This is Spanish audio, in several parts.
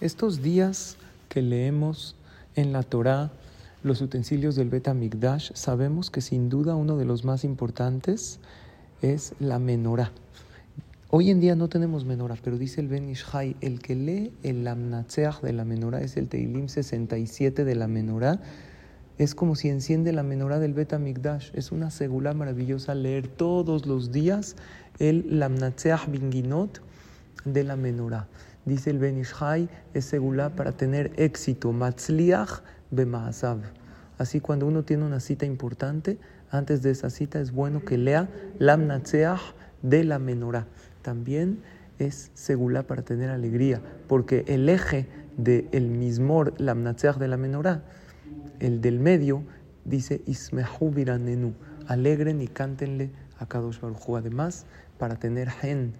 Estos días que leemos en la Torá los utensilios del Bet Migdash, sabemos que sin duda uno de los más importantes es la menorá. Hoy en día no tenemos menorá, pero dice el Ben Ishai, el que lee el Lamnatseach de la menorá es el Teilim 67 de la menorá. Es como si enciende la menorá del Bet Migdash. Es una segula maravillosa leer todos los días el Lamnatseach Binginot de la menorá. Dice el Ben Ishai, es segula para tener éxito. Matzliach bemaasav. Así cuando uno tiene una cita importante, antes de esa cita es bueno que lea Lamnatseach de la menorá también es segula para tener alegría, porque el eje del el mismor, la de la menorá, el del medio, dice Ismehu biranenu, alegren y cántenle a Kadosh Baruj Además, para tener gen,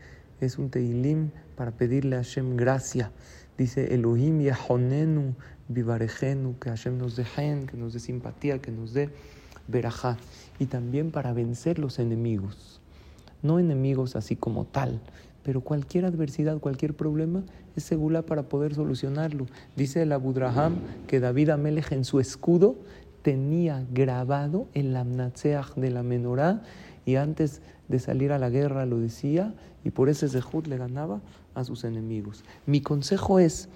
es un teilim para pedirle a Hashem gracia. Dice Elohim yahonenu vivarejenu, que Hashem nos dé que nos dé simpatía, que nos dé verajá. Y también para vencer los enemigos no enemigos así como tal, pero cualquier adversidad, cualquier problema es segura para poder solucionarlo. Dice el Abudraham que David Amelech en su escudo tenía grabado el Amnatseach de la menorá y antes de salir a la guerra lo decía y por ese zehut le ganaba a sus enemigos. Mi consejo es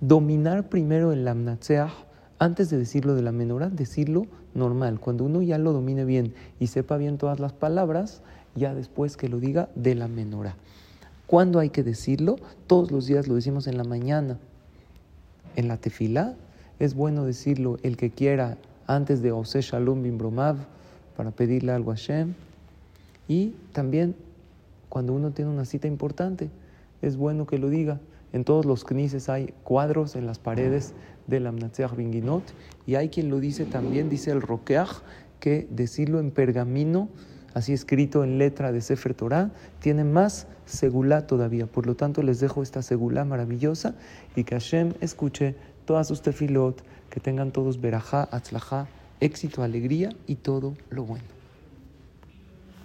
dominar primero el Amnatseach antes de decirlo de la menorá, decirlo normal. Cuando uno ya lo domine bien y sepa bien todas las palabras, ya después que lo diga de la menorá. ¿Cuándo hay que decirlo? Todos los días lo decimos en la mañana. En la tefilá es bueno decirlo el que quiera antes de Ose Shalom bin Bromav para pedirle algo a Hashem. Y también cuando uno tiene una cita importante, es bueno que lo diga. En todos los knises hay cuadros en las paredes del Amnatseach Binginot y hay quien lo dice también, dice el Rokeach, que decirlo en pergamino así escrito en letra de Sefer Torah, tiene más segulá todavía. Por lo tanto, les dejo esta segulá maravillosa y que Hashem escuche todas sus tefilot, que tengan todos berajá, atzlajá, éxito, alegría y todo lo bueno.